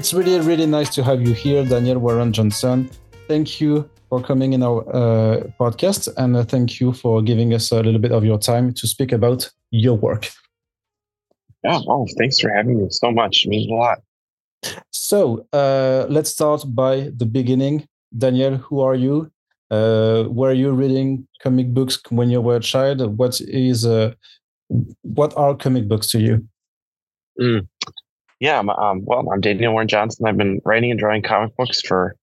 It's really, really nice to have you here, Daniel Warren Johnson. Thank you for coming in our uh, podcast, and uh, thank you for giving us a little bit of your time to speak about your work. Yeah, oh, thanks for having me so much. It means a lot. So uh, let's start by the beginning. Daniel, who are you? Uh, were you reading comic books when you were a child? What is uh, what are comic books to you? Mm. Yeah, um, well, I'm Daniel Warren Johnson. I've been writing and drawing comic books for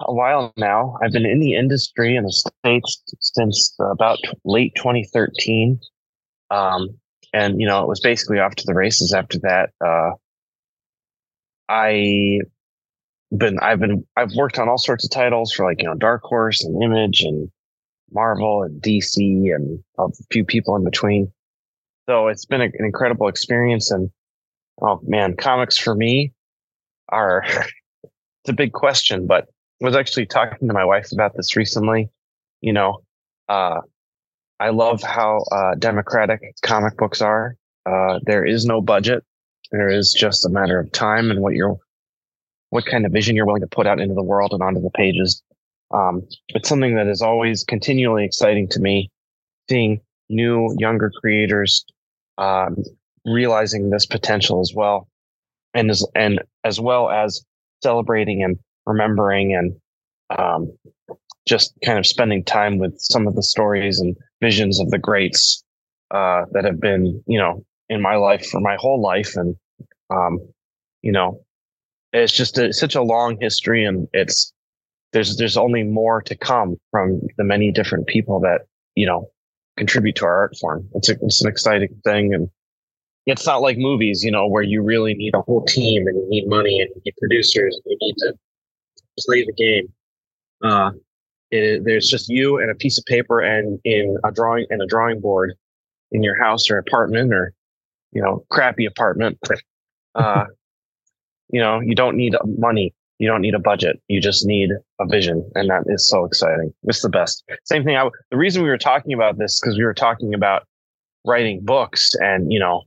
a while now. I've been in the industry in the States since about late 2013. Um, and, you know, it was basically off to the races after that. Uh, I been, I've been, I've worked on all sorts of titles for like, you know, Dark Horse and Image and Marvel and DC and a few people in between. So it's been a, an incredible experience. And oh man, comics for me are, it's a big question, but I was actually talking to my wife about this recently. You know, uh, I love how uh, democratic comic books are. Uh, there is no budget. There is just a matter of time and what you're, what kind of vision you're willing to put out into the world and onto the pages. Um, it's something that is always continually exciting to me, seeing new, younger creators um, realizing this potential as well, and as and as well as celebrating and remembering and um, just kind of spending time with some of the stories and visions of the greats uh, that have been, you know, in my life for my whole life, and um, you know, it's just a, such a long history, and it's there's there's only more to come from the many different people that you know contribute to our art form. It's a, it's an exciting thing, and it's not like movies, you know, where you really need a whole team and you need money and you need producers and you need to play the game. Uh, it, there's just you and a piece of paper and in a drawing and a drawing board in your house or apartment or you know crappy apartment. Uh, you know you don't need money. You don't need a budget. You just need a vision and that is so exciting. It's the best. Same thing I, the reason we were talking about this because we were talking about writing books and you know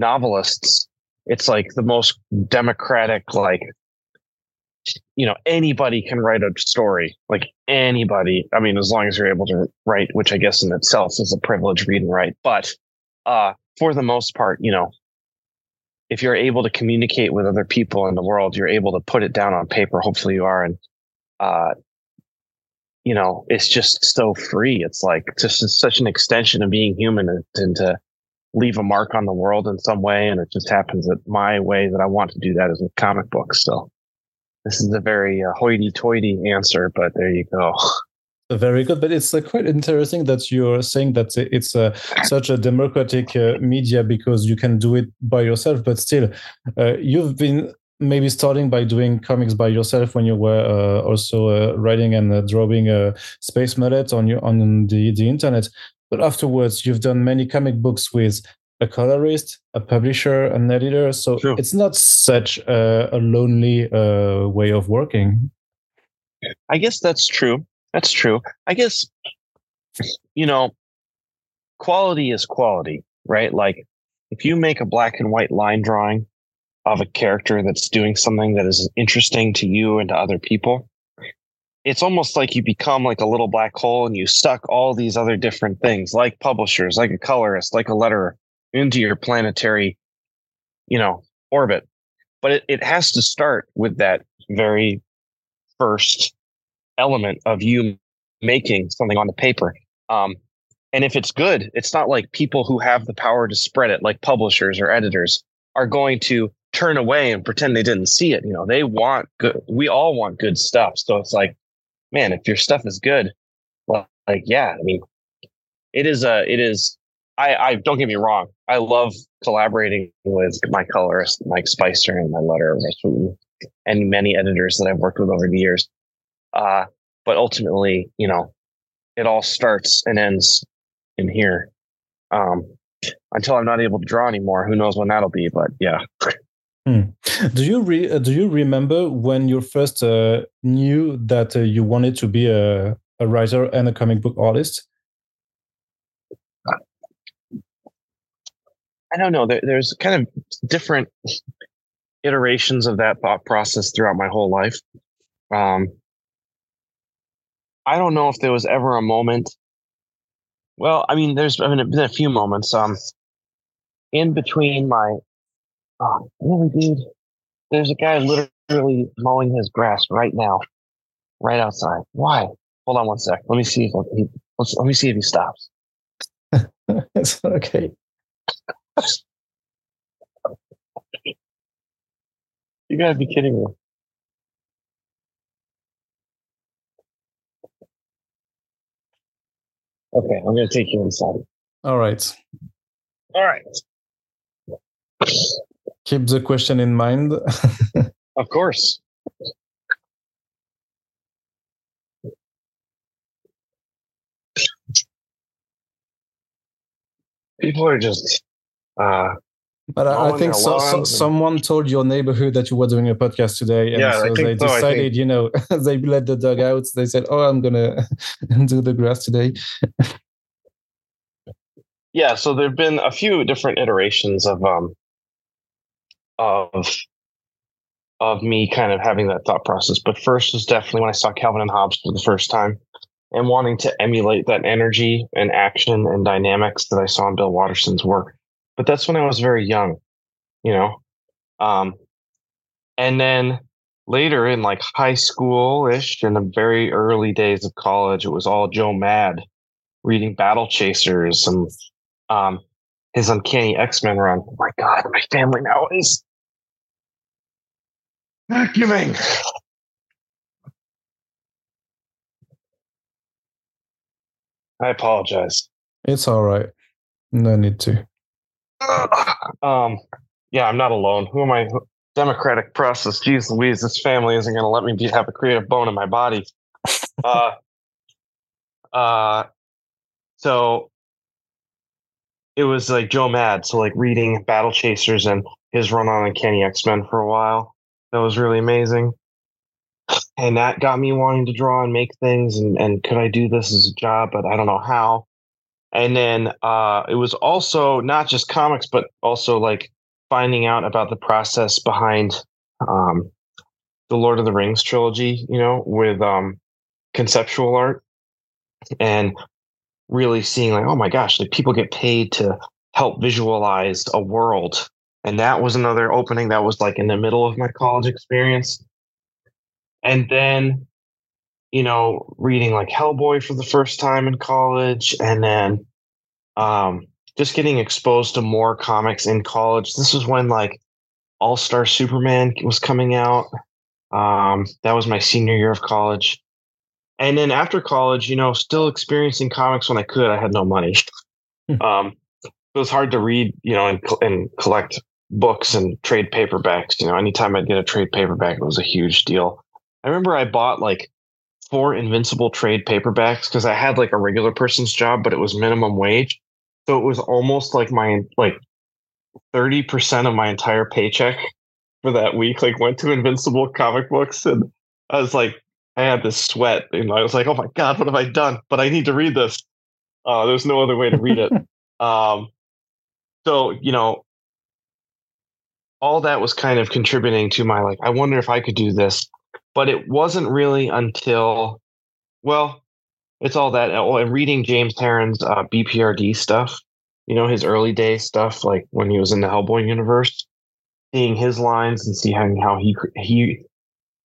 novelists it's like the most democratic like you know anybody can write a story like anybody. I mean as long as you're able to write which i guess in itself is a privilege read and write but uh for the most part you know if you're able to communicate with other people in the world you're able to put it down on paper. Hopefully you are and uh you know it's just so free. It's like just such an extension of being human and, and to leave a mark on the world in some way and it just happens that my way that i want to do that is with comic books so this is a very uh, hoity-toity answer, but there you go. Very good, but it's uh, quite interesting that you're saying that it's uh, such a democratic uh, media because you can do it by yourself. But still, uh, you've been maybe starting by doing comics by yourself when you were uh, also writing and drawing a Space Mullet on your on the the internet. But afterwards, you've done many comic books with a colorist, a publisher, an editor. So True. it's not such a, a lonely uh, way of working. I guess that's true. That's true. I guess, you know, quality is quality, right? Like if you make a black and white line drawing of a character that's doing something that is interesting to you and to other people, it's almost like you become like a little black hole and you suck all these other different things like publishers, like a colorist, like a letterer, into your planetary, you know, orbit. But it, it has to start with that very first element of you making something on the paper. Um, and if it's good, it's not like people who have the power to spread it, like publishers or editors, are going to turn away and pretend they didn't see it. You know, they want good. We all want good stuff. So it's like, man, if your stuff is good, well, like, yeah, I mean, it is a, it is I, I don't get me wrong. I love collaborating with my colorist, Mike Spicer, and my letter, and many editors that I've worked with over the years. Uh, but ultimately, you know, it all starts and ends in here. Um, until I'm not able to draw anymore, who knows when that'll be? But yeah. Hmm. Do you re- uh, do you remember when you first uh, knew that uh, you wanted to be a, a writer and a comic book artist? I don't know. There, there's kind of different. iterations of that thought process throughout my whole life. Um, I don't know if there was ever a moment. Well, I mean, there's been a few moments. Um, in between my, oh, really, dude, there's a guy literally mowing his grass right now, right outside. Why? Hold on one sec. Let me see if he. Let's, let me see if he stops. it's okay. you gotta be kidding me. Okay, I'm gonna take you inside. All right. All right. Keep the question in mind. of course. People are just uh but I, I think so, so, someone told your neighborhood that you were doing a podcast today, and yeah, so they so, decided, you know, they let the dog out. They said, "Oh, I'm gonna do the grass today." yeah, so there've been a few different iterations of um of of me kind of having that thought process. But first was definitely when I saw Calvin and Hobbes for the first time and wanting to emulate that energy and action and dynamics that I saw in Bill Watterson's work. But that's when I was very young, you know. Um, and then later in like high school ish, in the very early days of college, it was all Joe Mad reading Battle Chasers and um, his Uncanny X Men run. Oh my God, my family now is vacuuming. I apologize. It's all right. No need to. um, yeah, I'm not alone. Who am I? Democratic process. Jeez Louise, this family isn't going to let me be, have a creative bone in my body. uh, uh, so it was like Joe Mad. So like reading Battle Chasers and his run on Uncanny X Men for a while. That was really amazing. And that got me wanting to draw and make things. And, and could I do this as a job? But I don't know how. And then uh, it was also not just comics, but also like finding out about the process behind um, the Lord of the Rings trilogy, you know, with um, conceptual art and really seeing like, oh my gosh, like people get paid to help visualize a world and that was another opening that was like in the middle of my college experience. And then, you know, reading like Hellboy for the first time in college, and then um, just getting exposed to more comics in college. This was when like All Star Superman was coming out. Um, that was my senior year of college. And then after college, you know, still experiencing comics when I could. I had no money. Hmm. um, it was hard to read, you know, and, and collect books and trade paperbacks. You know, anytime I'd get a trade paperback, it was a huge deal. I remember I bought like four Invincible trade paperbacks because I had like a regular person's job, but it was minimum wage. So it was almost like my like 30% of my entire paycheck for that week like went to Invincible comic books. And I was like, I had this sweat and I was like, oh my God, what have I done? But I need to read this. Uh, there's no other way to read it. um, so, you know, all that was kind of contributing to my like i wonder if i could do this. But it wasn't really until well it's all that oh, and reading james Harren's uh, bprd stuff you know his early day stuff like when he was in the hellboy universe seeing his lines and seeing how he he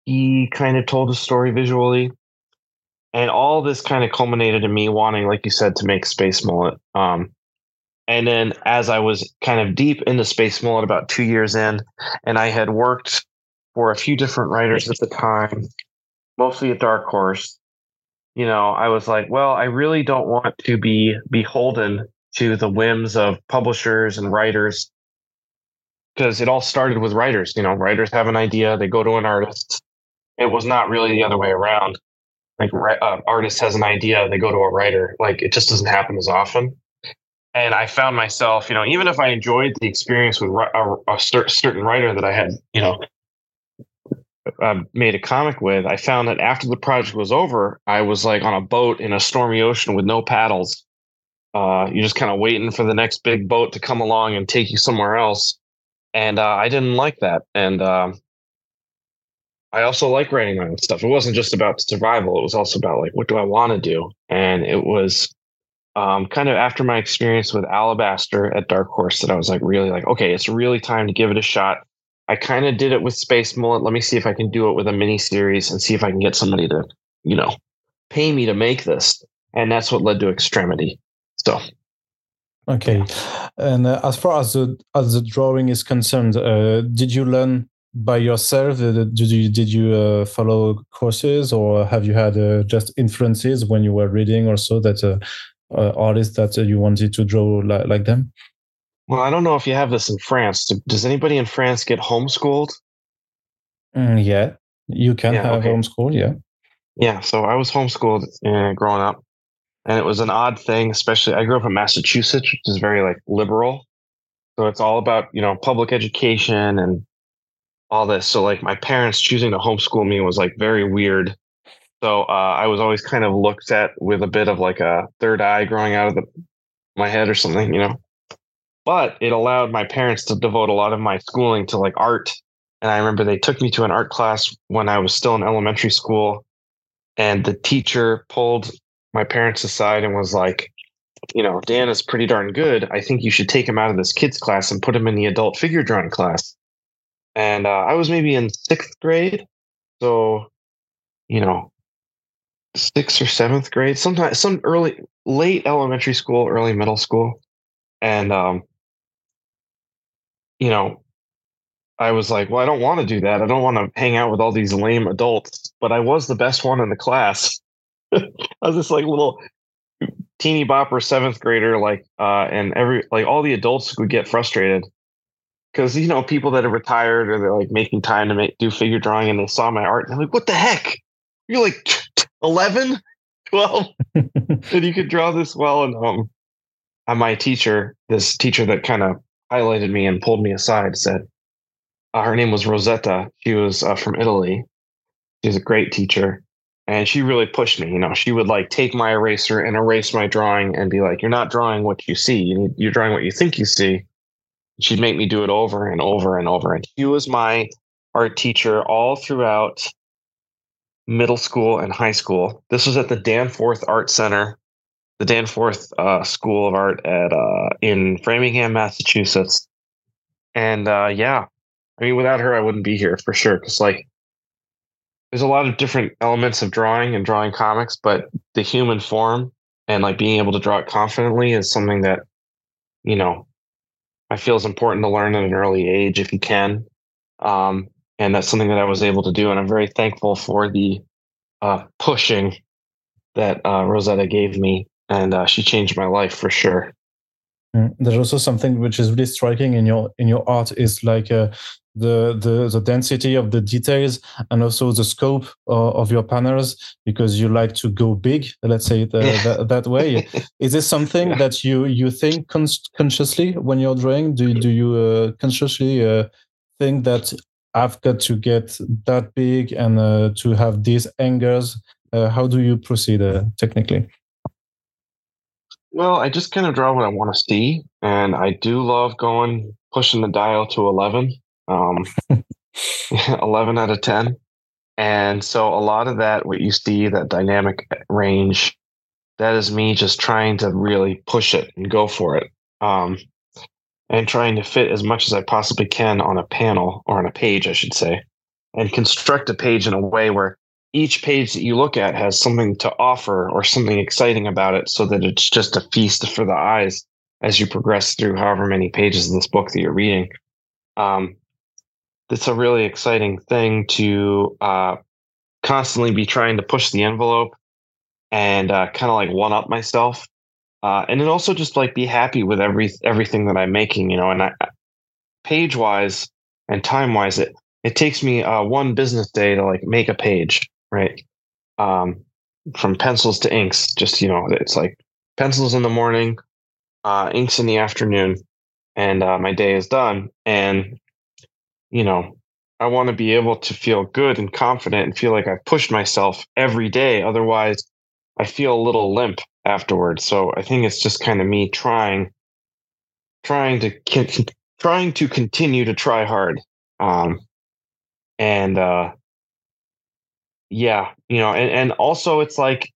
he kind of told a story visually. And all this kind of culminated in me wanting like you said to make space mullet um and then as I was kind of deep into Space Mullet about two years in, and I had worked for a few different writers at the time, mostly at Dark Horse, you know, I was like, well, I really don't want to be beholden to the whims of publishers and writers because it all started with writers. You know, writers have an idea, they go to an artist. It was not really the other way around. Like, uh, artist has an idea, they go to a writer. Like, it just doesn't happen as often and I found myself, you know, even if I enjoyed the experience with a, a certain writer that I had, you know, uh, made a comic with, I found that after the project was over, I was like on a boat in a stormy ocean with no paddles. Uh, you're just kind of waiting for the next big boat to come along and take you somewhere else. and uh, I didn't like that. And um, I also like writing my own stuff. It wasn't just about survival; it was also about like what do I want to do. And it was um, kind of after my experience with Alabaster at Dark Horse that I was like really like, okay, it's really time to give it a shot. I kind of did it with Space Mullet. Let me see if I can do it with a mini series and see if I can get somebody to, you know, pay me to make this. And that's what led to Extremity. So Okay, and uh, as far as the as the drawing is concerned, uh, did you learn by yourself? Uh, did you did you uh, follow courses, or have you had uh, just influences when you were reading, or so that uh, artists that you wanted to draw like, like them? Well, I don't know if you have this in France. Does anybody in France get homeschooled? Mm, yeah, you can yeah, have okay. homeschool. Yeah, yeah. So I was homeschooled growing up and it was an odd thing especially i grew up in massachusetts which is very like liberal so it's all about you know public education and all this so like my parents choosing to homeschool me was like very weird so uh, i was always kind of looked at with a bit of like a third eye growing out of the, my head or something you know but it allowed my parents to devote a lot of my schooling to like art and i remember they took me to an art class when i was still in elementary school and the teacher pulled my parents aside and was like, you know, Dan is pretty darn good. I think you should take him out of this kids class and put him in the adult figure drawing class. And uh, I was maybe in sixth grade, so you know, sixth or seventh grade, sometimes some early, late elementary school, early middle school, and um, you know, I was like, well, I don't want to do that. I don't want to hang out with all these lame adults, but I was the best one in the class. I was this like little teeny bopper seventh grader, like, uh, and every like all the adults would get frustrated because you know people that are retired or they're like making time to make do figure drawing and they saw my art and I'm like, what the heck? You're like 11, 12, and you could draw this? Well. And um, and my teacher, this teacher that kind of highlighted me and pulled me aside, said, uh, her name was Rosetta. She was uh, from Italy. She was a great teacher. And she really pushed me you know? She would like take my eraser and erase my drawing and be like you're not drawing what you see. You need, you're drawing what you think you see. She'd make me do it over and over and over. And she was my art teacher all throughout middle school and high school this was at the danforth art center the danforth uh, school of art at uh, in framingham massachusetts and uh, yeah i mean without her i wouldn't be here for sure because like there's a lot of different elements of drawing and drawing comics, but the human form and like being able to draw it confidently is something that, you know, I feel is important to learn at an early age if you can. Um, and that's something that I was able to do. And I'm very thankful for the uh, pushing that uh, Rosetta gave me. And uh, she changed my life for sure. Mm. There's also something which is really striking in your in your art is like uh, the, the the density of the details and also the scope uh, of your panels because you like to go big let's say it, uh, that, that, way is this something yeah. that you you think con- consciously when you're drawing do, do you uh, consciously uh, think that i've got to get that big and uh, to have these angles uh, how do you proceed technically well i just kind of draw what i want to see and i do love going pushing the dial to 11 um, 11 out of 10. And so a lot of that, what you see, that dynamic range, that is me just trying to really push it and go for it. Um, and trying to fit as much as I possibly can on a panel or on a page, I should say, and construct a page in a way where each page that you look at has something to offer or something exciting about it so that it's just a feast for the eyes as you progress through however many pages of this book that you're reading. Um, it's a really exciting thing to uh, constantly be trying to push the envelope and uh, kind of like one up myself. Uh, and then also just like be happy with every everything that I'm making, you know. And I, page wise and time wise, it it takes me uh, one business day to like make a page, right? Um, from pencils to inks, just you know, it's like pencils in the morning, uh, inks in the afternoon, and uh, my day is done. And you know, I want to be able to feel good and confident and feel like I've pushed myself every day. Otherwise, I feel a little limp afterwards. So I think it's just kind of me trying, trying to trying to continue to try hard. Um, and uh, yeah, you know, and, and also it's like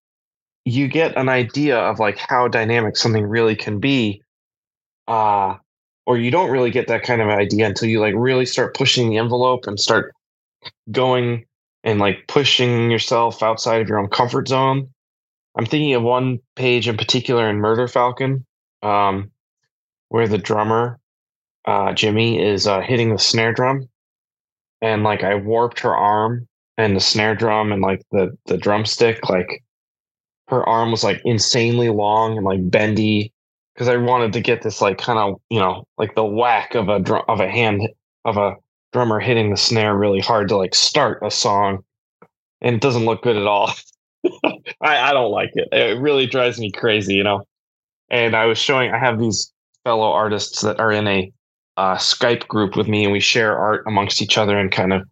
you get an idea of like how dynamic something really can be. Uh, or you don't really get that kind of idea until you like really start pushing the envelope and start going and like pushing yourself outside of your own comfort zone. I'm thinking of one page in particular in Murder Falcon, um, where the drummer uh, Jimmy is uh, hitting the snare drum, and like I warped her arm and the snare drum and like the the drumstick, like her arm was like insanely long and like bendy because I wanted to get this like kind of you know like the whack of a drum of a hand of a drummer hitting the snare really hard to like start a song, and it doesn't look good at all. I, I don't like it. It really drives me crazy, you know. And I was showing I have these fellow artists that are in a uh, Skype group with me, and we share art amongst each other and kind of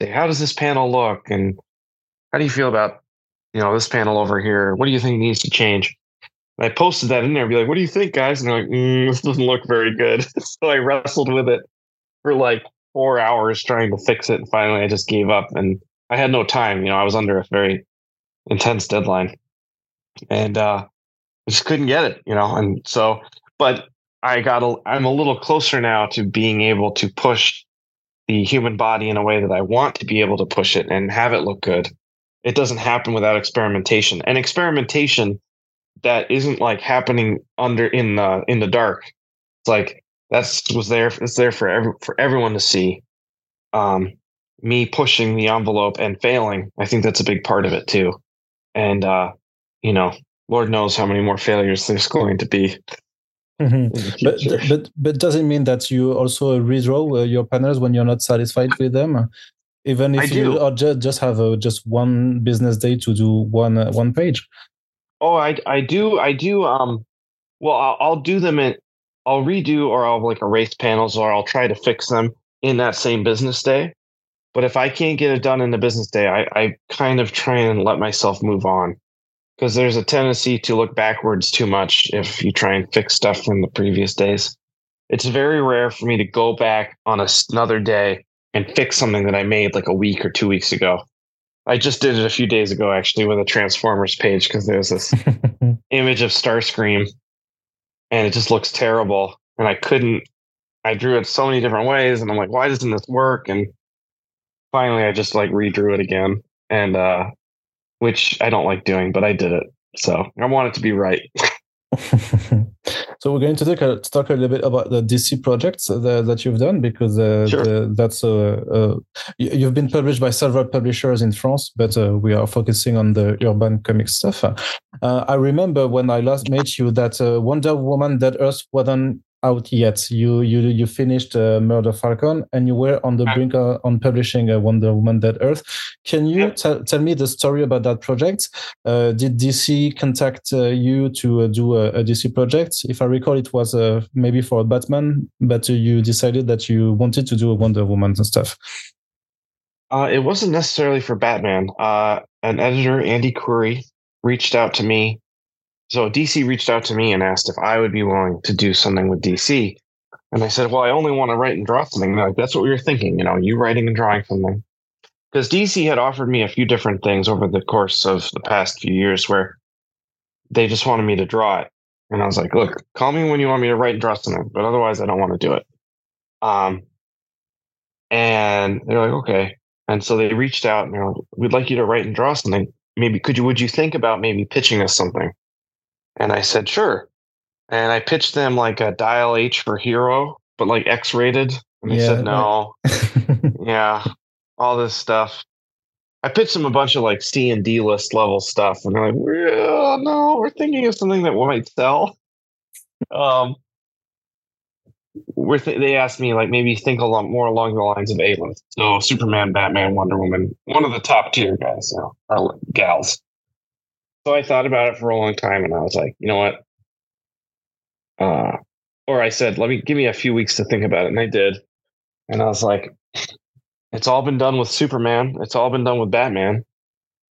say, "How does this panel look?" and "How do you feel about you know this panel over here? What do you think needs to change?" And I posted that in there, be like, "What do you think, guys?" And they're like, mm, "This doesn't look very good." so I wrestled with it for like four hours trying to fix it, and finally I just gave up. And I had no time. You know, I was under a very intense deadline, and uh, I just couldn't get it. You know, and so, but I got a, I'm a little closer now to being able to push the human body in a way that I want to be able to push it and have it look good. It doesn't happen without experimentation. And experimentation that isn't like happening under in the in the dark. It's like that's was there it's there for every, for everyone to see. Um me pushing the envelope and failing. I think that's a big part of it too. And uh you know, Lord knows how many more failures there's going to be. Mm-hmm. But, but but does it mean that you also redraw uh, your panels when you're not satisfied with them, even if you or ju- just have a, just one business day to do one uh, one page? Oh, I I do I do um, well I'll, I'll do them in I'll redo or I'll like erase panels or I'll try to fix them in that same business day. But if I can't get it done in the business day, I I kind of try and let myself move on because there's a tendency to look backwards too much if you try and fix stuff from the previous days. It's very rare for me to go back on a, another day and fix something that I made like a week or two weeks ago. I just did it a few days ago actually with a Transformers page because there's this image of Starscream and it just looks terrible. And I couldn't, I drew it so many different ways and I'm like, why doesn't this work? And finally I just like redrew it again. And uh, which I don't like doing, but I did it. So I want it to be right. so we're going to talk, uh, talk a little bit about the DC projects that, that you've done because uh, sure. the, that's uh, uh, you've been published by several publishers in France, but uh, we are focusing on the urban comic stuff. Uh, I remember when I last met you that Wonder Woman Dead Earth wasn't out yet. You you you finished uh, Murder Falcon, and you were on the brink of, on publishing uh, Wonder Woman Dead Earth. Can you t- tell me the story about that project? Uh, did DC contact uh, you to uh, do a, a, DC project? If I recall, it was uh, maybe for Batman, but you decided that you wanted to do a Wonder Woman and stuff. it wasn't necessarily for Batman. an editor, Andy Khouri, reached out to me so DC reached out to me and asked if I would be willing to do something with DC. And I said, well, I only want to write and draw something. like, that's what we were thinking, you know, you writing and drawing something. Because DC had offered me a few different things over the course of the past few years where they just wanted me to draw it. And I was like, look, call me when you want me to write and draw something, but otherwise I don't want to do it. Um, and they're like, okay. And so they reached out and they're like, we'd like you to write and draw something. Maybe could you, would you think about maybe pitching us something? And I said, sure. And I pitched them like a dial H for hero, but like X rated. And they yeah, said, no. yeah. All this stuff. I pitched them a bunch of like C and D list level stuff. And they're like, yeah, no, we're thinking of something that might sell. Um, we're th- they asked me like maybe think a lot more along the lines of A list. So Superman, Batman, Wonder Woman, one of the top tier guys, you know, or gals. So I thought about it for a long time and I was like, you know what? Uh, or I said, let me give me a few weeks to think about it. And I did. And I was like, it's all been done with Superman. It's all been done with Batman.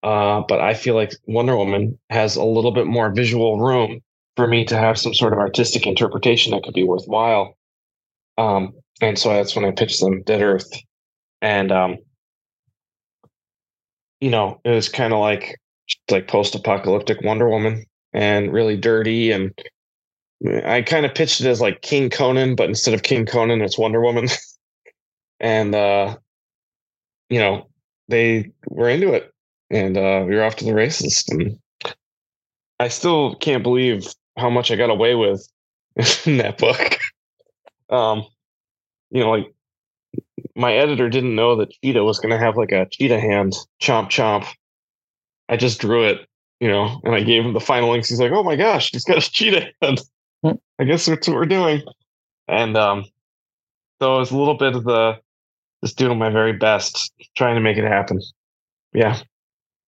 Uh, but I feel like Wonder Woman has a little bit more visual room for me to have some sort of artistic interpretation that could be worthwhile. Um, and so that's when I pitched them Dead Earth, and um, you know, it was kind of like like post-apocalyptic Wonder Woman, and really dirty, and I kind of pitched it as like King Conan, but instead of King Conan, it's Wonder Woman, and uh, you know, they were into it, and uh, we were off to the races, and I still can't believe how much I got away with in that book. Um, you know, like my editor didn't know that Cheetah was going to have like a cheetah hand, chomp chomp. I just drew it, you know, and I gave him the final inks. He's like, "Oh my gosh, he's got a cheetah hand." Hmm. I guess that's what we're doing. And um, so it was a little bit of the just doing my very best, trying to make it happen. Yeah.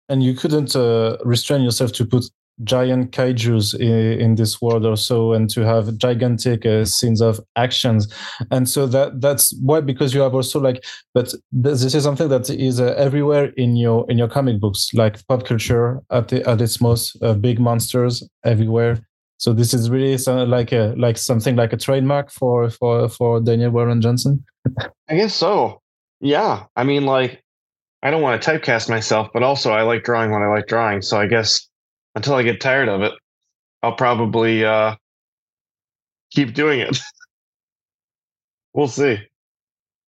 And you couldn't uh, restrain yourself to put giant kaiju's in, this world or so and to have gigantic uh, scenes of actions. And so that that's why because you have also like but this is something that is uh, everywhere in your in your comic books like pop culture at, the, at its most uh, big monsters everywhere. So this is really some, like a like something like a trademark for for for daniel warren johnson. I guess so. Yeah. I mean like i don't want to typecast myself but also i like drawing when i like drawing. So i guess until I get tired of it, I'll probably uh, keep doing it. we'll see.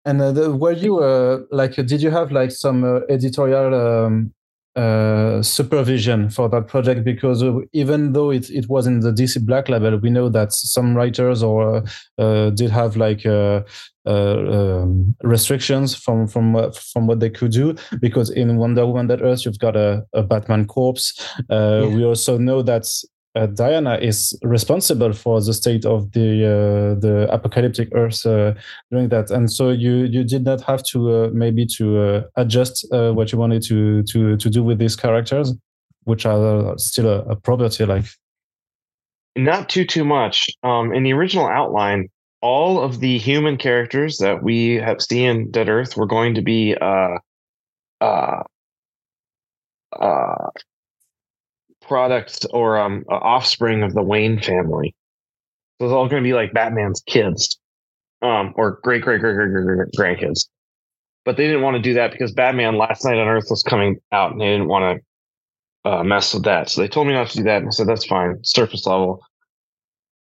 And uh, the, were you uh, like? Did you have like some uh, editorial um, uh, supervision for that project? Because uh, even though it it was in the DC Black Label, we know that some writers or uh, did have like um, restrictions from from from what they could do. Because in Wonder Woman Dead Earth, you've got a, a Batman corpse. Yeah. We also know that uh, Diana is responsible for the state of the uh, the apocalyptic Earth uh, during that, and so you you did not have to uh, maybe to uh, adjust uh, what you wanted to to to do with these characters, which are still a, a property like. Not too too much. Um, in the original outline, all of the human characters that we have seen Dead Earth were going to be uh uh uh products or um, offspring of the Wayne family. So it's all going to be like Batman's kids, um, or great great great great great grandkids. But they didn't want to do that because Batman Last Knight on Earth was coming out, and they didn't want to uh, mess with that. So they told me not to do that, and I said that's fine, surface level.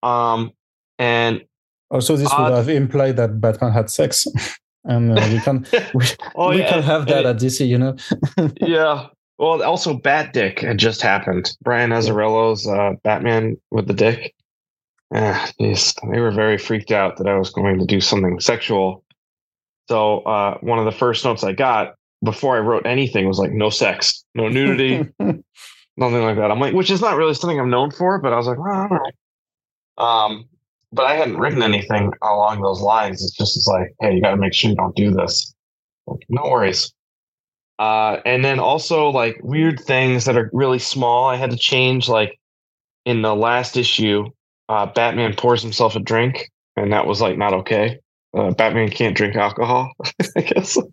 Um, and also this would have implied that Batman had sex. and uh, we can we, oh, we yeah, can have that at DC, you know. yeah, well, also Bat Dick had just happened. Brian Azzarello's uh, Batman with the dick. Geez, they were very freaked out that I was going to do something sexual. So uh, one of the first notes I got before I wrote anything was like, no sex, no nudity, nothing like that. I'm like, which is not really something I'm known for, but I was like, well, all right. Um, but I hadn't written anything along those lines. It's just it's like, hey, you got to make sure you don't do this. Like, no worries. Uh, and then also like weird things that are really small. I had to change like in the last issue, uh, Batman pours himself a drink, and that was like not okay. Uh, Batman can't drink alcohol, I guess. so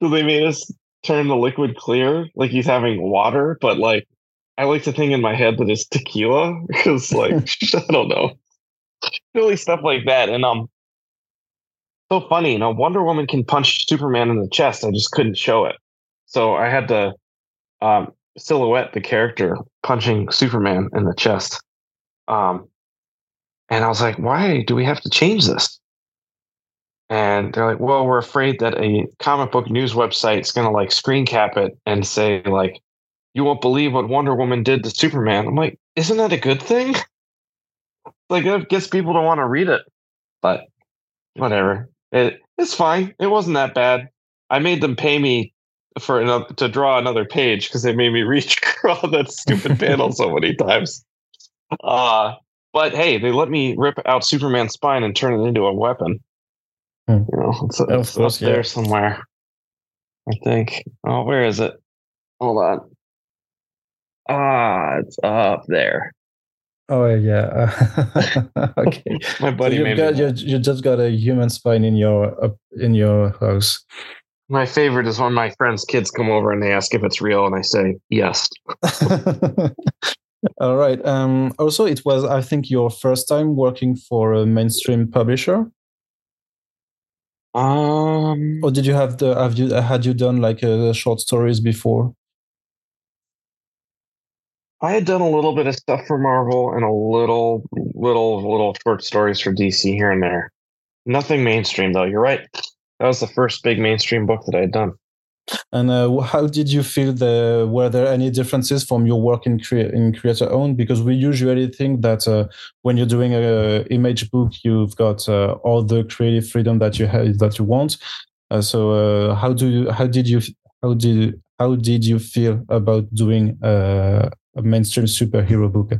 they made us turn the liquid clear, like he's having water, but like I like to think in my head that it's tequila because like I don't know, really stuff like that. And um, so funny. You know, Wonder Woman can punch Superman in the chest. I just couldn't show it. So I had to um, silhouette the character punching Superman in the chest. Um, and I was like, why do we have to change this? And they're like, well, we're afraid that a comic book news website is going to like screen cap it and say, like, you won't believe what Wonder Woman did to Superman. I'm like, isn't that a good thing? like, it gets people to want to read it. But whatever. It, it's fine. It wasn't that bad. I made them pay me for another, to draw another page because they made me redraw that stupid panel so many times. Uh, but hey, they let me rip out Superman's spine and turn it into a weapon. Hmm. You know, it's, it's up yeah. there somewhere. I think. Oh, where is it? Hold on. Ah, it's up there. Oh yeah. okay. My buddy so you got you, you just got a human spine in your uh, in your house. My favorite is when my friends' kids come over and they ask if it's real, and I say yes. All right. Um, also, it was I think your first time working for a mainstream publisher. Um, or did you have the have you had you done like uh, short stories before? I had done a little bit of stuff for Marvel and a little, little, little short stories for DC here and there. Nothing mainstream though. You're right. That was the first big mainstream book that I had done. And uh, how did you feel? The were there any differences from your work in crea- in creator owned? Because we usually think that uh, when you're doing a image book, you've got uh, all the creative freedom that you have that you want. Uh, so uh, how do you how did you how did how did you feel about doing uh, a mainstream superhero book?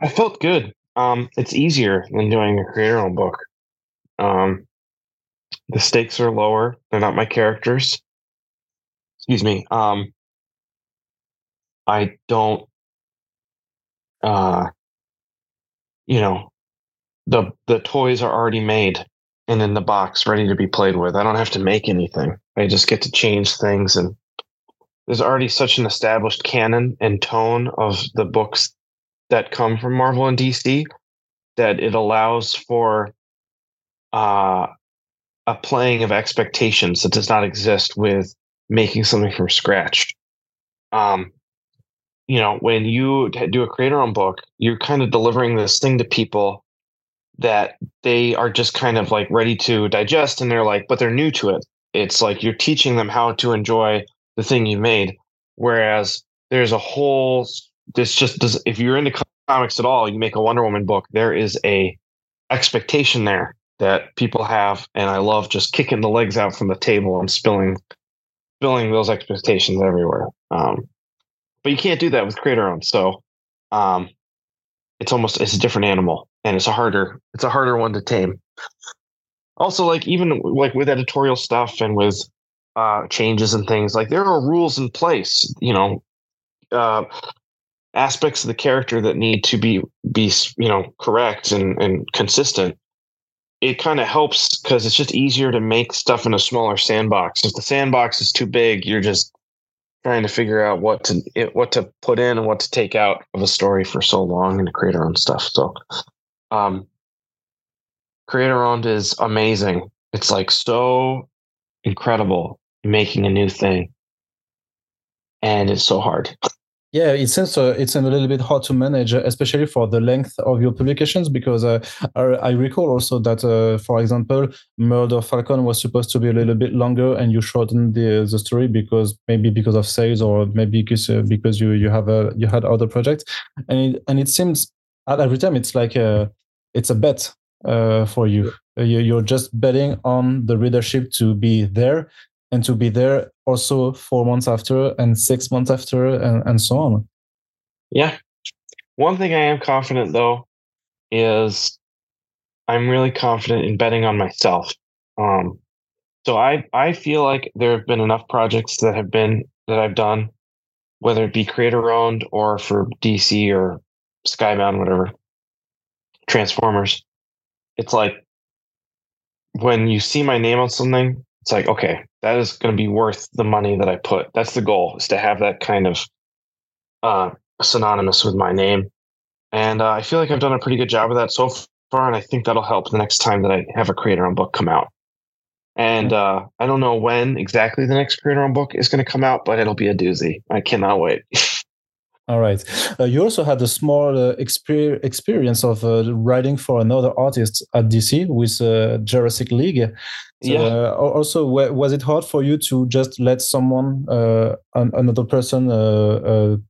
I felt good. Um, it's easier than doing a creator own book. Um, the stakes are lower. They're not my characters. Excuse me. Um, I don't. Uh, you know, the the toys are already made and in the box, ready to be played with. I don't have to make anything. I just get to change things, and there's already such an established canon and tone of the books that come from Marvel and DC that it allows for uh, a playing of expectations that does not exist with making something from scratch. Um, you know, when you do a creator own book, you're kind of delivering this thing to people that they are just kind of like ready to digest and they're like, but they're new to it. It's like you're teaching them how to enjoy the thing you made. Whereas there's a whole, this just does, if you're into comics at all, you make a Wonder Woman book, there is a expectation there that people have. And I love just kicking the legs out from the table and spilling spilling those expectations everywhere. Um, but you can't do that with creator owned. So um, it's almost it's a different animal, and it's a harder it's a harder one to tame. Also, like even like with editorial stuff and with uh, changes and things, like there are rules in place. You know, uh, aspects of the character that need to be be you know correct and and consistent it kind of helps because it's just easier to make stuff in a smaller sandbox. If the sandbox is too big, you're just trying to figure out what to it, what to put in and what to take out of a story for so long and to create our own stuff. So, um, creator owned is amazing. It's like so incredible making a new thing, and it's so hard. Yeah, it seems uh, it's a little bit hard to manage, uh, especially for the length of your publications. Because uh, I recall also that, uh, for example, Murder Falcon was supposed to be a little bit longer, and you shortened the the story because maybe because of sales or maybe because uh, because you you have a you had other projects, and it, and it seems at every time it's like a it's a bet uh, for you. You're just betting on the readership to be there and to be there also four months after and six months after and, and so on. Yeah. One thing I am confident though is I'm really confident in betting on myself. Um, so I I feel like there have been enough projects that have been that I've done, whether it be creator owned or for DC or Skybound, whatever, Transformers. It's like when you see my name on something, it's like, okay, that is going to be worth the money that I put. That's the goal is to have that kind of uh, synonymous with my name. And uh, I feel like I've done a pretty good job of that so far. And I think that'll help the next time that I have a creator owned book come out. And uh, I don't know when exactly the next creator owned book is going to come out, but it'll be a doozy. I cannot wait. All right. Uh, you also had a small uh, exper- experience of uh, writing for another artist at DC with uh, Jurassic League. So, yeah. Uh, also, was it hard for you to just let someone, uh, another person,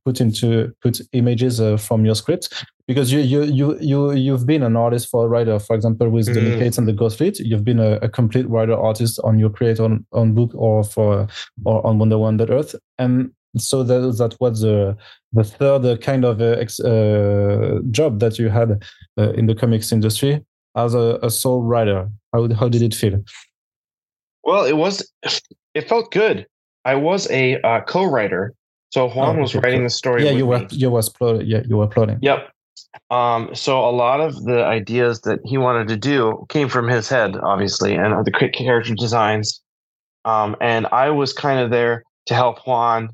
put into put images from your script? Because you you you you you've been an artist for a writer, for example, with mm. the Cates and the Ghost Fleet. You've been a, a complete writer artist on your create on, on book or for or on Wonder Woman Earth, and so that that was the the third kind of uh, uh, job that you had uh, in the comics industry as a, a sole writer. How how did it feel? Well, it was it felt good. I was a uh, co-writer, so Juan oh, was writing the story. Yeah, you were me. you was plotting. Yeah, you were plotting. Yep. Um, so a lot of the ideas that he wanted to do came from his head, obviously, and the character designs. Um, and I was kind of there to help Juan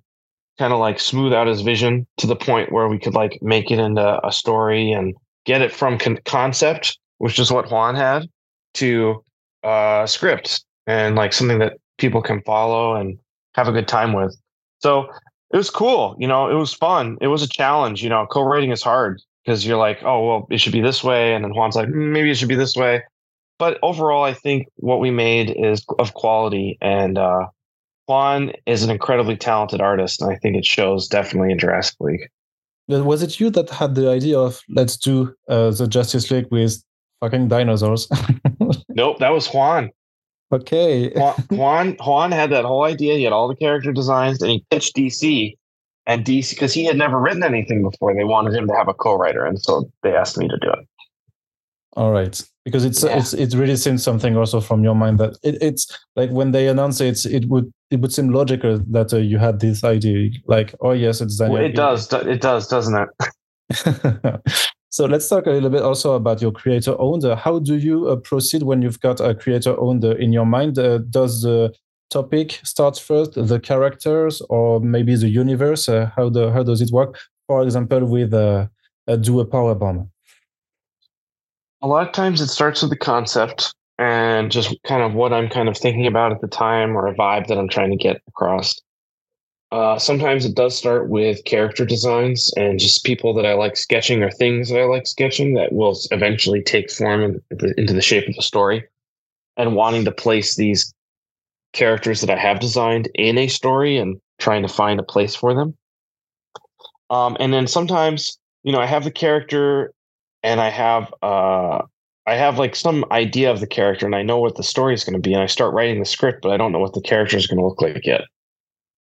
kind of like smooth out his vision to the point where we could like make it into a story and get it from con- concept, which is what Juan had, to uh, script and like something that people can follow and have a good time with. So it was cool. You know, it was fun. It was a challenge. You know, co-writing is hard because you're like, oh well, it should be this way, and then Juan's like, mm, maybe it should be this way. But overall, I think what we made is of quality, and uh, Juan is an incredibly talented artist, and I think it shows definitely in Jurassic League. Was it you that had the idea of let's do uh, the Justice League with fucking dinosaurs? nope, that was Juan. Okay. Juan Juan had that whole idea. He had all the character designs, and he pitched DC, and DC because he had never written anything before. They wanted him to have a co-writer, and so they asked me to do it. All right, because it's yeah. it's it really seems something also from your mind that it, it's like when they announce it, it would it would seem logical that uh, you had this idea. Like, oh yes, it's Daniel. Well, it does. It does, doesn't it? so let's talk a little bit also about your creator owned. How do you uh, proceed when you've got a creator owned in your mind? Uh, does the topic start first, the characters, or maybe the universe? Uh, how the how does it work? For example, with uh, do a power bomb a lot of times it starts with the concept and just kind of what I'm kind of thinking about at the time or a vibe that I'm trying to get across. Uh, sometimes it does start with character designs and just people that I like sketching or things that I like sketching that will eventually take form into the shape of a story and wanting to place these characters that I have designed in a story and trying to find a place for them. Um, and then sometimes, you know, I have the character and I have uh I have like some idea of the character and I know what the story is going to be and I start writing the script but I don't know what the character is going to look like yet.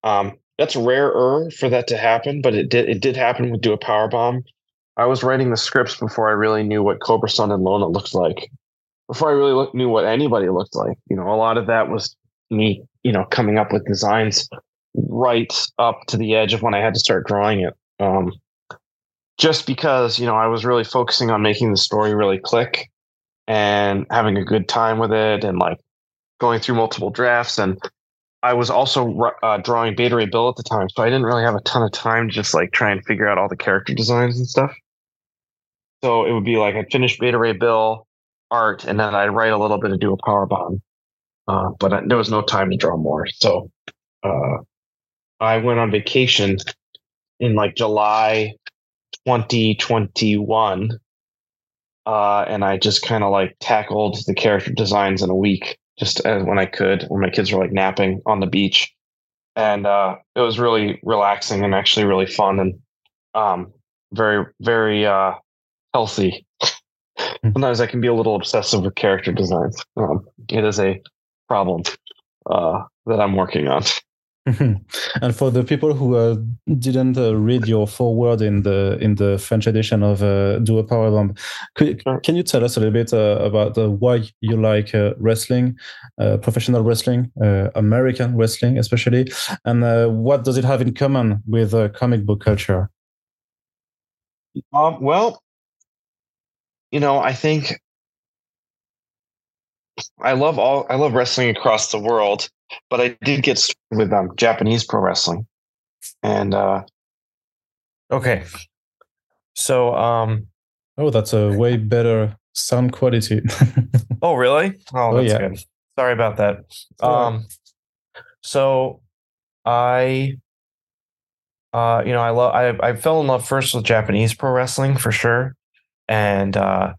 Um that's rarer for that to happen, but it did it did happen with Do a Power Bomb. I was writing the scripts before I really knew what Cobrasun and Lona looked like. Before I really look, knew what anybody looked like. You know, a lot of that was me, you know, coming up with designs right up to the edge of when I had to start drawing it. Um, just because you know I was really focusing on making the story really click and having a good time with it and like going through multiple drafts and I was also uh, drawing Beta Ray Bill at the time, so I didn't really have a ton of time to just like try and figure out all the character designs and stuff. So it would be like I'd finish Beta Ray Bill art, and then I'd write a little bit of do a power bomb, uh, but I, there was no time to draw more. So uh, I went on vacation in like July 2021. Uh, and I just kind of like tackled the character designs in a week, just as when I could, when my kids were like napping on the beach. And uh, it was really relaxing and actually really fun and um, very, very uh, healthy. Hmm. Sometimes I can be a little obsessive with character designs. Um, it is a problem uh, that I'm working on. and for the people who uh, didn't uh, read your foreword in the in the French edition of uh, Do a Power Bomb, could, can you tell us a little bit uh, about uh, why you like uh, wrestling, uh, professional wrestling, American wrestling especially, and what does it have in common with comic book culture? Um, well, you know, I think I love all I love wrestling across the world but I did get with um, Japanese pro wrestling, and uh, okay, so um, oh, that's a way better sound quality. oh, really? Oh, oh that's yeah. good. Sorry about that. Um, so I, uh, you know, I love. I I fell in love first with Japanese pro wrestling for sure, and uh,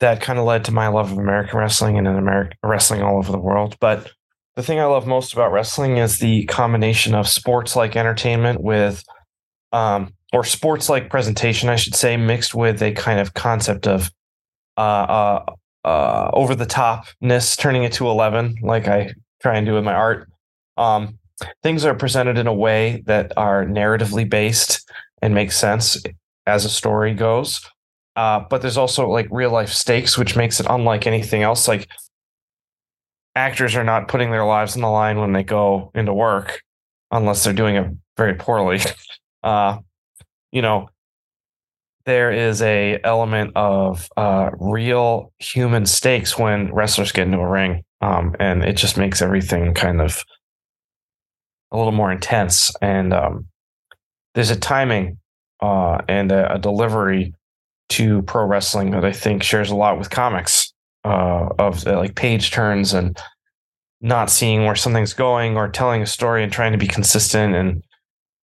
that kind of led to my love of American wrestling and American wrestling all over the world. But the thing I love most about wrestling is the combination of sports like entertainment with, um, or sports like presentation, I should say, mixed with a kind of concept of uh, uh, uh, over the topness, turning it to 11, like I try and do with my art. Um, things are presented in a way that are narratively based and make sense as a story goes. Uh, but there's also like real life stakes, which makes it unlike anything else. Like actors are not putting their lives on the line when they go into work unless they're doing it very poorly. Uh, you know, there is a element of uh, real human stakes when wrestlers get into a ring, um, and it just makes everything kind of a little more intense. And um, there's a timing uh, and a, a, delivery to pro wrestling that I think shares a lot with comics. Uh, of uh, like page turns and not seeing where something's going or telling a story and trying to be consistent and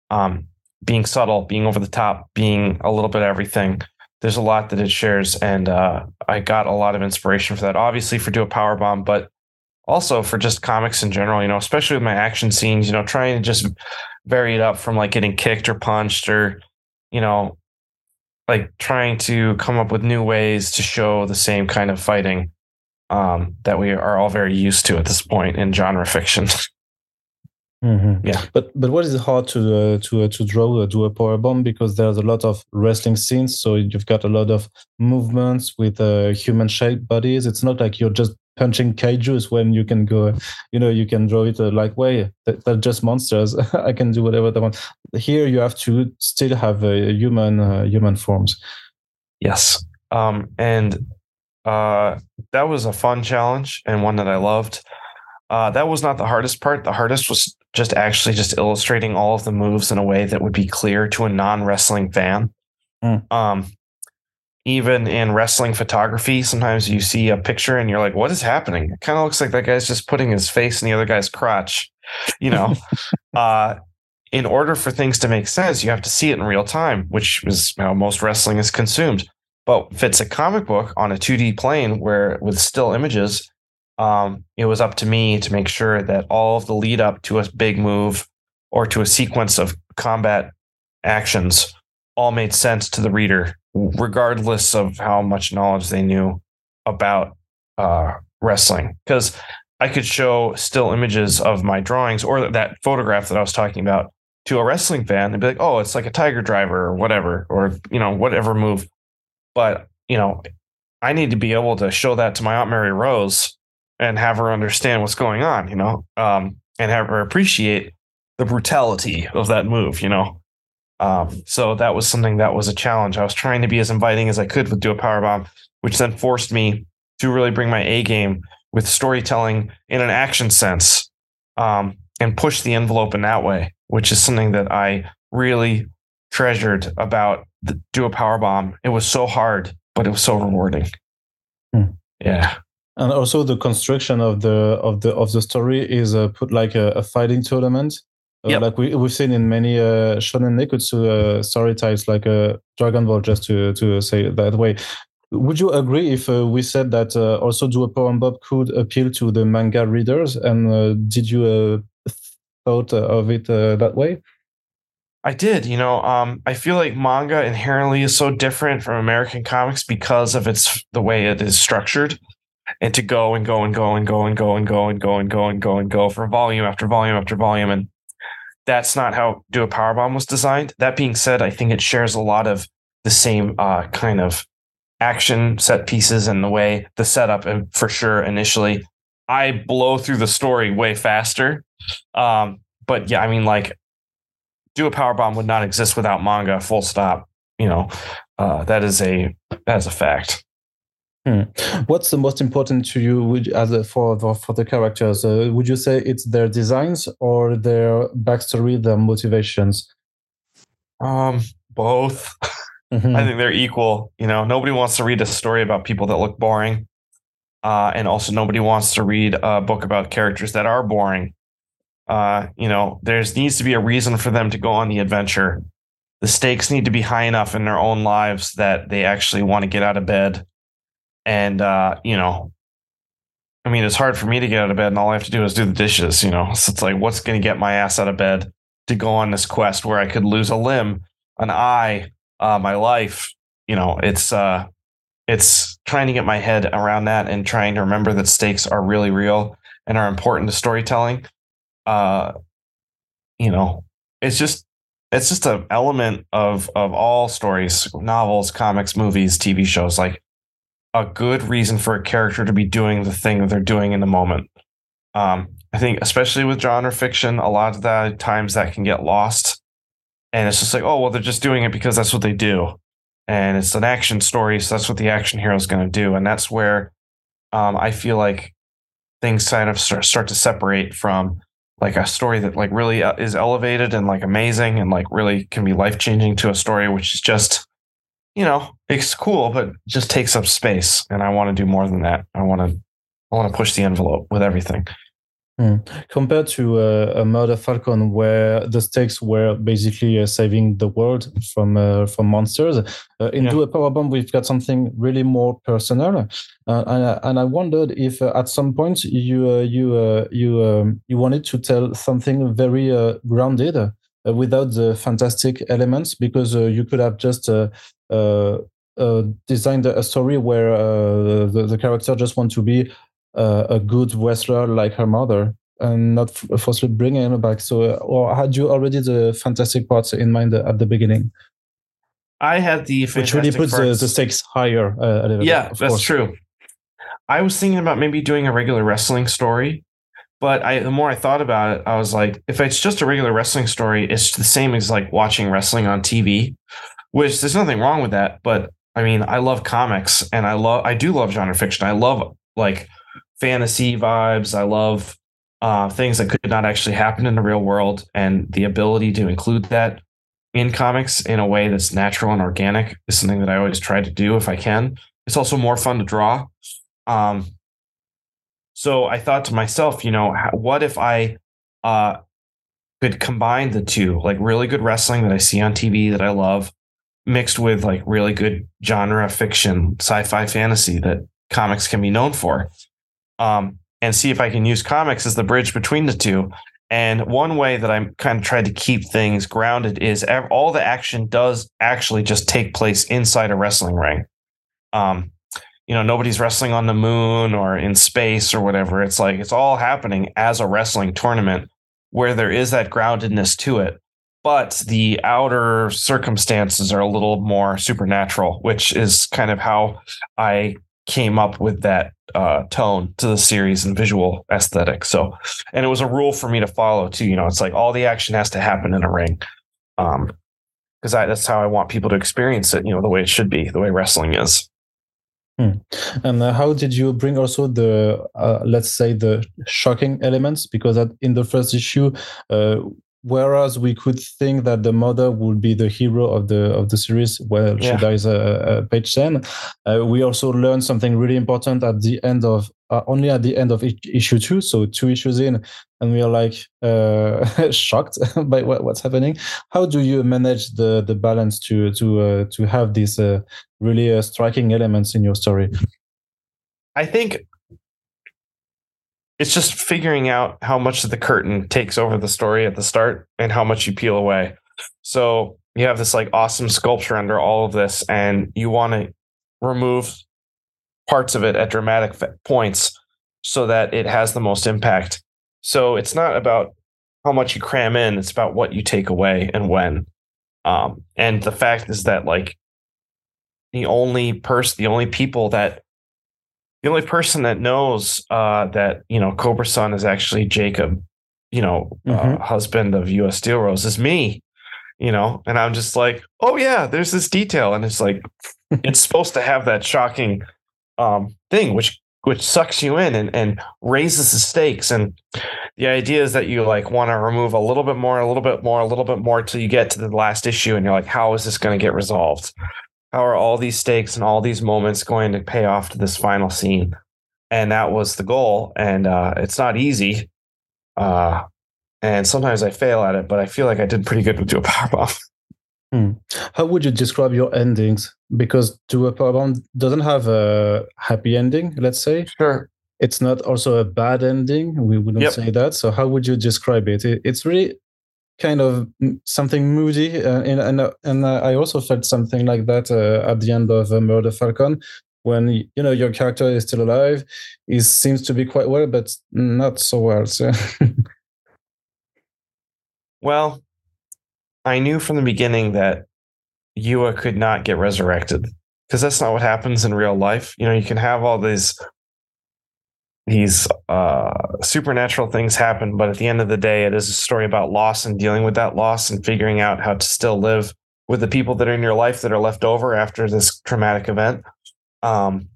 um, being subtle, being over the top, being a little bit everything. There's a lot that it shares, and uh, I got a lot of inspiration for that. Obviously, for do a power bomb, but also for just comics in general. You know, especially with my action scenes. You know, trying to just vary it up from like getting kicked or punched or you know, like trying to come up with new ways to show the same kind of fighting um, that we are all very used to at this point in genre fiction. Mm-hmm. Yeah, but but what is it hard to uh, to uh, to draw uh, do a power bomb because there's a lot of wrestling scenes, so you've got a lot of movements with uh, human shaped bodies. It's not like you're just punching kaiju's when you can go, you know, you can draw it uh, like way they're just monsters. I can do whatever they want. Here you have to still have a uh, human uh, human forms. Yes, um, and uh, that was a fun challenge and one that I loved. Uh, that was not the hardest part. The hardest was just actually just illustrating all of the moves in a way that would be clear to a non-wrestling fan. Mm. Um, even in wrestling photography, sometimes you see a picture and you're like, "What is happening?" It kind of looks like that guy's just putting his face in the other guy's crotch. You know, uh, in order for things to make sense, you have to see it in real time, which is how most wrestling is consumed. But if it's a comic book on a 2D plane where with still images, um, it was up to me to make sure that all of the lead up to a big move or to a sequence of combat actions all made sense to the reader, regardless of how much knowledge they knew about uh, wrestling. Because I could show still images of my drawings or that photograph that I was talking about to a wrestling fan and be like, oh, it's like a tiger driver or whatever, or, you know, whatever move. But, you know, I need to be able to show that to my Aunt Mary Rose and have her understand what's going on, you know, um, and have her appreciate the brutality of that move, you know. Um, so that was something that was a challenge. I was trying to be as inviting as I could with do a power bomb, which then forced me to really bring my A game with storytelling in an action sense um, and push the envelope in that way, which is something that I really treasured about the, do a power bomb. It was so hard, but it was so rewarding. Hmm. Yeah and also the construction of the of the of the story is uh, put like a, a fighting tournament uh, yep. like we, we've seen in many uh, shonen nekketsu uh, story types like uh, dragon ball just to to say it that way would you agree if uh, we said that uh, also do a power bomb could appeal to the manga readers and uh, did you uh, thought of it that way I did, you know, um, I feel like manga inherently is so different from American comics because of its the way it is structured and to go and go and go and go and go and go and go and go and go and go for volume after volume after volume. And that's not how Do a Power Bomb was designed. That being said, I think it shares a lot of the same uh, kind of action set pieces and the way the setup and for sure initially I blow through the story way faster. Um, but yeah, I mean like do a power bomb would not exist without manga, full stop. You know, uh, that is a that is a fact. Hmm. What's the most important to you as a, for the, for the characters? Uh, would you say it's their designs or their backstory, their motivations? Um, both. Mm-hmm. I think they're equal. You know, nobody wants to read a story about people that look boring, uh, and also nobody wants to read a book about characters that are boring. Uh, you know, there's needs to be a reason for them to go on the adventure. The stakes need to be high enough in their own lives that they actually want to get out of bed and uh, you know, I mean, it's hard for me to get out of bed, and all I have to do is do the dishes. You know, so it's like, what's going to get my ass out of bed to go on this quest where I could lose a limb, an eye, uh, my life? You know, it's uh, it's trying to get my head around that and trying to remember that stakes are really real and are important to storytelling. Uh, you know, it's just it's just an element of of all stories, novels, comics, movies, TV shows. Like a good reason for a character to be doing the thing that they're doing in the moment. Um, I think, especially with genre fiction, a lot of the times that can get lost. And it's just like, oh, well, they're just doing it because that's what they do. And it's an action story. So that's what the action hero is going to do. And that's where um, I feel like things kind of start, start to separate from like a story that like really uh, is elevated and like amazing and like really can be life changing to a story which is just you know, it's cool, but just takes up space. And I want to do more than that. I want to, I want to push the envelope with everything. Hmm. Compared to uh, a Murder Falcon, where the stakes were basically uh, saving the world from uh, from monsters, uh, in yeah. Do a Powerbomb we've got something really more personal, uh, and, and, I wondered if uh, at some point you you you um, you wanted to tell something very grounded without the fantastic elements, because you could have just designed a story where the, the character just wants to be uh, a good wrestler like her mother and not forcefully bringing her back. So, uh, or had you already the fantastic parts in mind at the beginning? I had the which really puts the, the, stakes higher. Uh, yeah, bit, that's course. true. I was thinking about maybe doing a regular wrestling story, but I the more I thought about it, I was like, if it's just a regular wrestling story, it's the same as like watching wrestling on TV, which there's nothing wrong with that. But I mean, I love comics and I love I do love genre fiction. I love like fantasy vibes. I love uh, things that could not actually happen in the real world, and the ability to include that in comics in a way that's natural and organic is something that I always try to do if I can. It's also more fun to draw. Um, so I thought to myself, you know, what if I uh, could combine the two, like really good wrestling that I see on TV that I love, mixed with like really good genre fiction, sci-fi fantasy that comics can be known for um, and see if I can use comics as the bridge between the two. And one way that I'm kind of trying to keep things grounded is all the action does actually just take place inside a wrestling ring. Um, you know, nobody's wrestling on the moon or in space or whatever. It's like it's all happening as a wrestling tournament where there is that groundedness to it. But the outer circumstances are a little more supernatural, which is kind of how I came up with that uh, tone to the series and visual aesthetic. So, and it was a rule for me to follow too. You know, it's like all the action has to happen in a ring, um, because that's how I want people to experience it. You know, the way it should be, the way wrestling is. Hmm. And uh, how did you bring also the, uh, let's say, the shocking elements? Because in the first issue, uh, whereas we could think that the mother would be the hero of the of the series well yeah. she dies uh, uh, page 10 uh, we also learned something really important at the end of uh, only at the end of issue two so two issues in and we are like uh, shocked by what, what's happening. How do you manage the the balance to to uh, to have these really striking elements in your story? I think it's just figuring out how much of the curtain takes over the story at the start and how much you peel away. So you have this like awesome sculpture under all of this, and you want to remove parts of it at dramatic points so that it has the most impact. So it's not about how much you cram in; it's about what you take away and when. Um, and the fact is that like the only person, the only people that the only person that knows uh, that you know Cobrasun is actually Jacob, you know, uh, mm-hmm. uh, husband of Yua Steelrose is me, you know, and I'm just like, oh yeah, there's this detail, and it's like it's supposed to have that shocking um, thing, which which sucks you in and and raises the stakes, and the idea is that you like want to remove a little bit more, a little bit more, a little bit more till you get to the last issue, and you're like, how is this going to get resolved? How are all these stakes and all these moments going to pay off to this final scene? And that was the goal. And uh, it's not easy. Uh, and sometimes I fail at it, but I feel like I did pretty good with Do a Powerbomb. Hmm. How would you describe your endings? Because Do a Powerbomb doesn't have a happy ending, let's say. Sure. It's not also a bad ending. We wouldn't yep. say that. So how would you describe it? It's really kind of something moody, uh, and and, uh, and uh, I also felt something like that at the end of Murder Falcon, when you know your character is still alive, he seems to be quite well, but not so well. So. well, I knew from the beginning that Yua could not get resurrected because that's not what happens in real life. You know, you can have all these these uh, supernatural things happen, but at the end of the day, it is a story about loss and dealing with that loss and figuring out how to still live with the people that are in your life that are left over after this traumatic event. Um,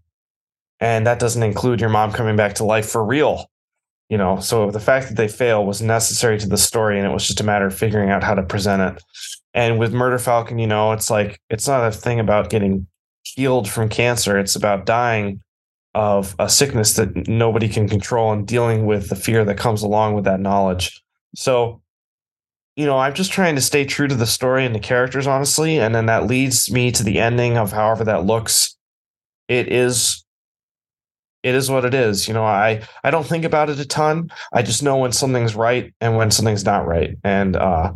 and that doesn't include your mom coming back to life for real. you know so the fact that they fail was necessary to the story and it was just a matter of figuring out how to present it and with murder falcon you know it's like it's not a thing about getting healed from cancer it's about dying of a sickness that nobody can control and dealing with the fear that comes along with that knowledge so you know i'm just trying to stay true to the story and the characters honestly and then that leads me to the ending of however that looks it is it is what it is. You know, I I don't think about it a ton. I just know when something's right and when something's not right. And uh,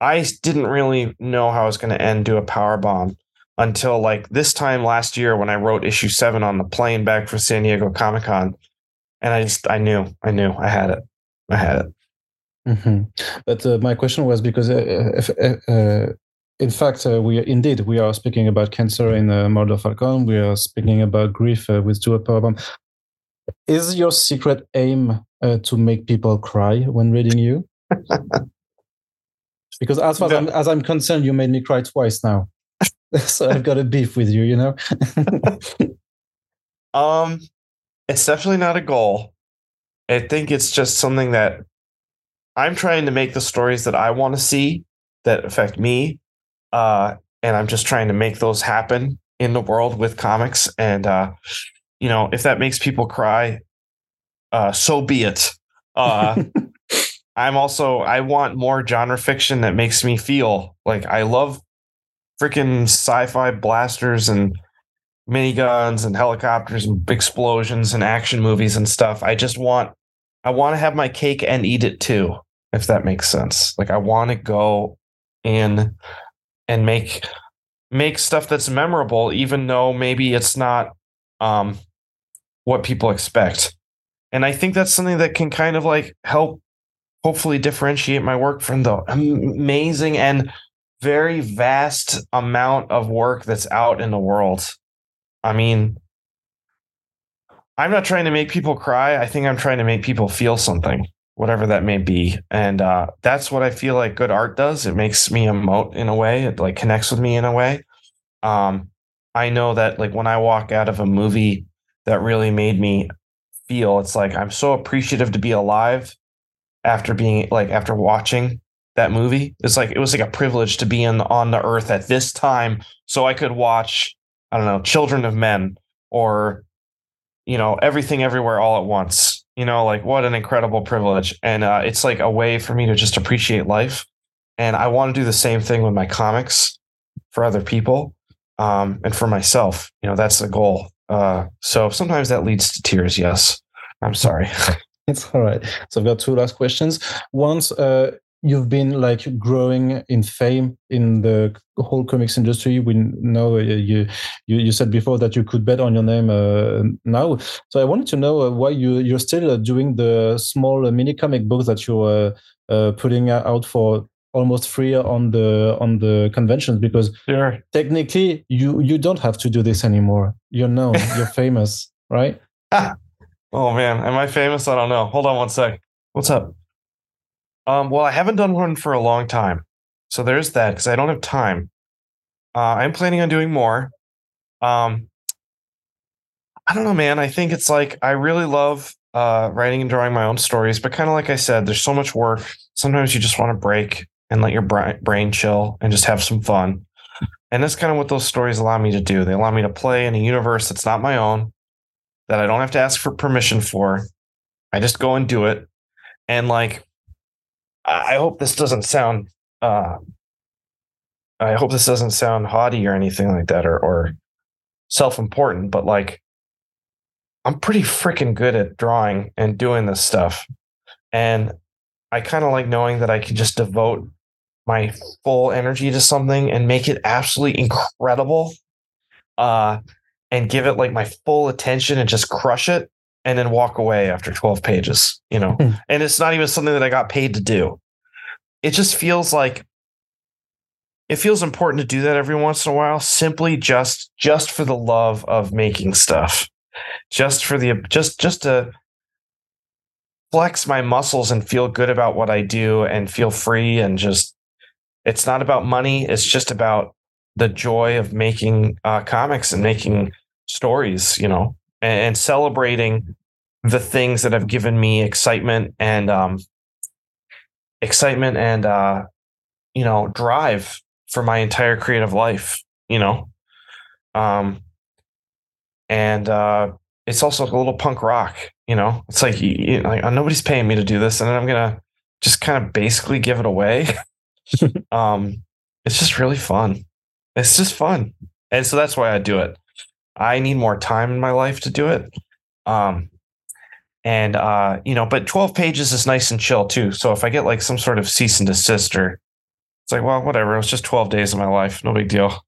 I didn't really know how I was going to end do a power bomb until like this time last year when I wrote issue seven on the plane back from San Diego Comic Con, and I just I knew I knew I had it I had it. Mm-hmm. But uh, my question was because uh, if, uh, uh in fact, uh, we indeed we are speaking about cancer in uh, Murder Falcon. We are speaking about grief uh, with Do a Power Bomb. Is your secret aim uh, to make people cry when reading you? because as far as, I'm, as I'm concerned, you made me cry twice now. so I've got a beef with you, you know. um, it's definitely not a goal. I think it's just something that I'm trying to make the stories that I want to see that affect me. Uh, and I'm just trying to make those happen in the world with comics. And uh, you know, if that makes people cry, uh, so be it. Uh, I'm also I want more genre fiction that makes me feel like I love freaking sci-fi blasters and miniguns and helicopters and explosions and action movies and stuff. I just want I want to have my cake and eat it too, if that makes sense. Like I want to go in and make make stuff that's memorable, even though maybe it's not um what people expect. And I think that's something that can kind of like help hopefully differentiate my work from the amazing and very vast amount of work that's out in the world. I mean, I'm not trying to make people cry. I think I'm trying to make people feel something, whatever that may be. And uh, that's what I feel like good art does. It makes me emote in a way. It like connects with me in a way. Um, I know that like when I walk out of a movie that really made me feel it's like I'm so appreciative to be alive after being like after watching that movie. It's like it was like a privilege to be in on the earth at this time so I could watch I don't know, Children of Men or you know, everything everywhere all at once. You know, like what an incredible privilege. And uh, it's like a way for me to just appreciate life. And I want to do the same thing with my comics for other people um, and for myself. You know, that's the goal. Uh, so sometimes that leads to tears. Yes, I'm sorry. it's all right. So I've got two last questions. Once uh, you've been like growing in fame in the whole comics industry, we know uh, you you, you said before that you could bet on your name uh, now. So I wanted to know uh, why you you're still uh, doing the small mini comic books that you're putting out for almost free on the on the conventions because sure. technically you you don't have to do this anymore. You're known, you're famous, right? oh man, am I famous? I don't know. Hold on one sec. What's up? Um, well, I haven't done one for a long time, so there's that because I don't have time. Uh, I'm planning on doing more. Um, I don't know, man. I think it's like I really love uh, writing and drawing my own stories, but kind of like I said, there's so much work. Sometimes you just want to break and let your brain chill and just have some fun. And that's kind of what those stories allow me to do. They allow me to play in a universe that's not my own, that I don't have to ask for permission for. I just go and do it. And like, I hope this doesn't sound, uh, I hope this doesn't sound haughty or anything like that or, or self important, but like, I'm pretty freaking good at drawing and doing this stuff. And I kind of like knowing that I can just devote my full energy to something and make it absolutely incredible uh and give it like my full attention and just crush it and then walk away after 12 pages you know hmm. and it's not even something that i got paid to do it just feels like it feels important to do that every once in a while simply just just for the love of making stuff just for the just just to flex my muscles and feel good about what i do and feel free and just it's not about money. It's just about the joy of making uh, comics and making stories, you know, and, celebrating the things that have given me excitement and um, excitement and uh, you know drive for my entire creative life. You know, um, and uh, it's also a little punk rock. You know, it's like, you know, like nobody's paying me to do this, and I'm gonna just kind of basically give it away. um, it's just really fun. It's just fun, and so that's why I do it. I need more time in my life to do it. Um, and uh, you know, but 12 pages is nice and chill too. So if I get like some sort of cease and desist or it's like, well, whatever, it was just 12 days of my life, no big deal.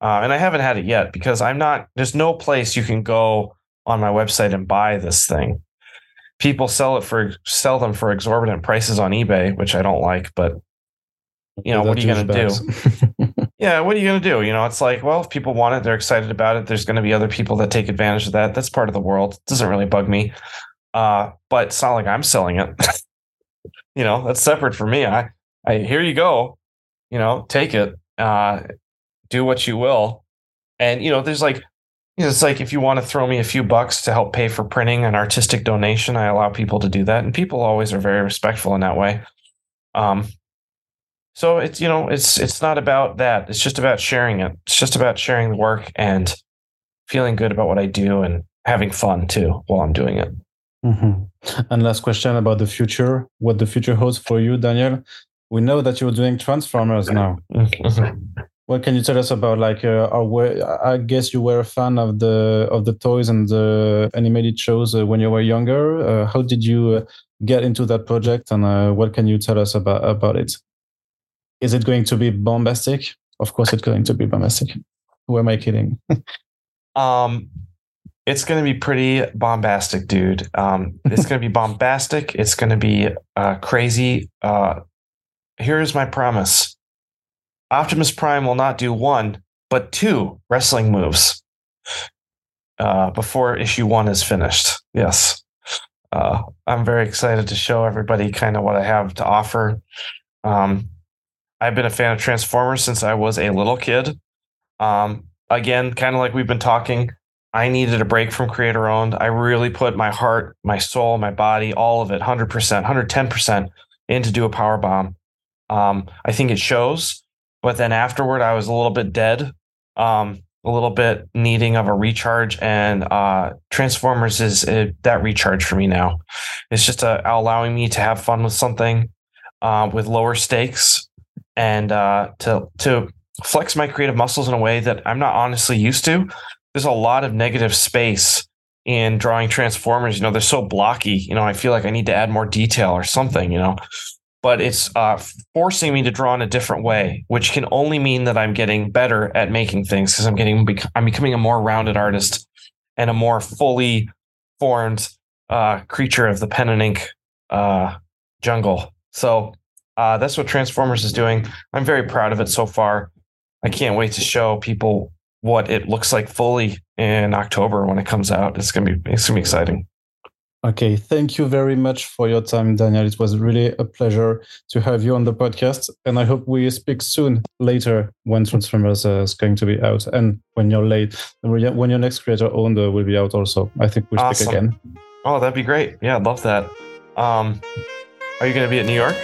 Uh, and I haven't had it yet because I'm not, there's no place you can go on my website and buy this thing. People sell it for, sell them for exorbitant prices on eBay, which I don't like, but you know, what are you going to do? yeah, what are you going to do? You know, it's like, well, if people want it, they're excited about it. There's going to be other people that take advantage of that. That's part of the world. It doesn't really bug me. Uh, but it's not like I'm selling it. you know, that's separate from me. I, I, here you go. You know, take it. Uh, do what you will. And you know, there's like, you know, it's like if you want to throw me a few bucks to help pay for printing an artistic donation, I allow people to do that, and people always are very respectful in that way. Um, so it's you know it's it's not about that. It's just about sharing it. It's just about sharing the work and feeling good about what I do and having fun too while I'm doing it. Mm-hmm. And last question about the future. What the future holds for you, Daniel? We know that you're doing Transformers now. what can you tell us about like uh, I guess you were a fan of the of the toys and the animated shows uh, when you were younger. Uh, how did you uh, get into that project, and uh, what can you tell us about about it? Is it going to be bombastic? Of course, it's going to be bombastic. Who am I kidding? um, it's going to be pretty bombastic, dude. Um, it's going to be bombastic. It's going to be uh, crazy. Uh, here's my promise Optimus Prime will not do one, but two wrestling moves uh, before issue one is finished. Yes. Uh, I'm very excited to show everybody kind of what I have to offer. Um, I've been a fan of Transformers since I was a little kid. Um, again, kind of like we've been talking, I needed a break from creator owned. I really put my heart, my soul, my body, all of it, 100%, 110% in to do a power bomb. Um, I think it shows, but then afterward, I was a little bit dead, um, a little bit needing of a recharge. And uh, Transformers is uh, that recharge for me now. It's just uh, allowing me to have fun with something uh, with lower stakes and uh, to to flex my creative muscles in a way that I'm not honestly used to. There's a lot of negative space in drawing transformers. You know, they're so blocky. You know, I feel like I need to add more detail or something. You know, but it's uh, forcing me to draw in a different way, which can only mean that I'm getting better at making things because I'm getting I'm becoming a more rounded artist and a more fully formed uh, creature of the pen and ink uh, jungle. So uh, that's what Transformers is doing. I'm very proud of it so far. I can't wait to show people what it looks like fully in October when it comes out. It's gonna be it's gonna be exciting. Okay, thank you very much for your time, Daniel. It was really a pleasure to have you on the podcast, and I hope we speak soon later when Transformers uh, is going to be out, and when you're late, when your next creator owned uh, will be out also. I think we'll awesome. speak again. Oh, that'd be great. Yeah, I'd love that. Um, are you going to be at New York?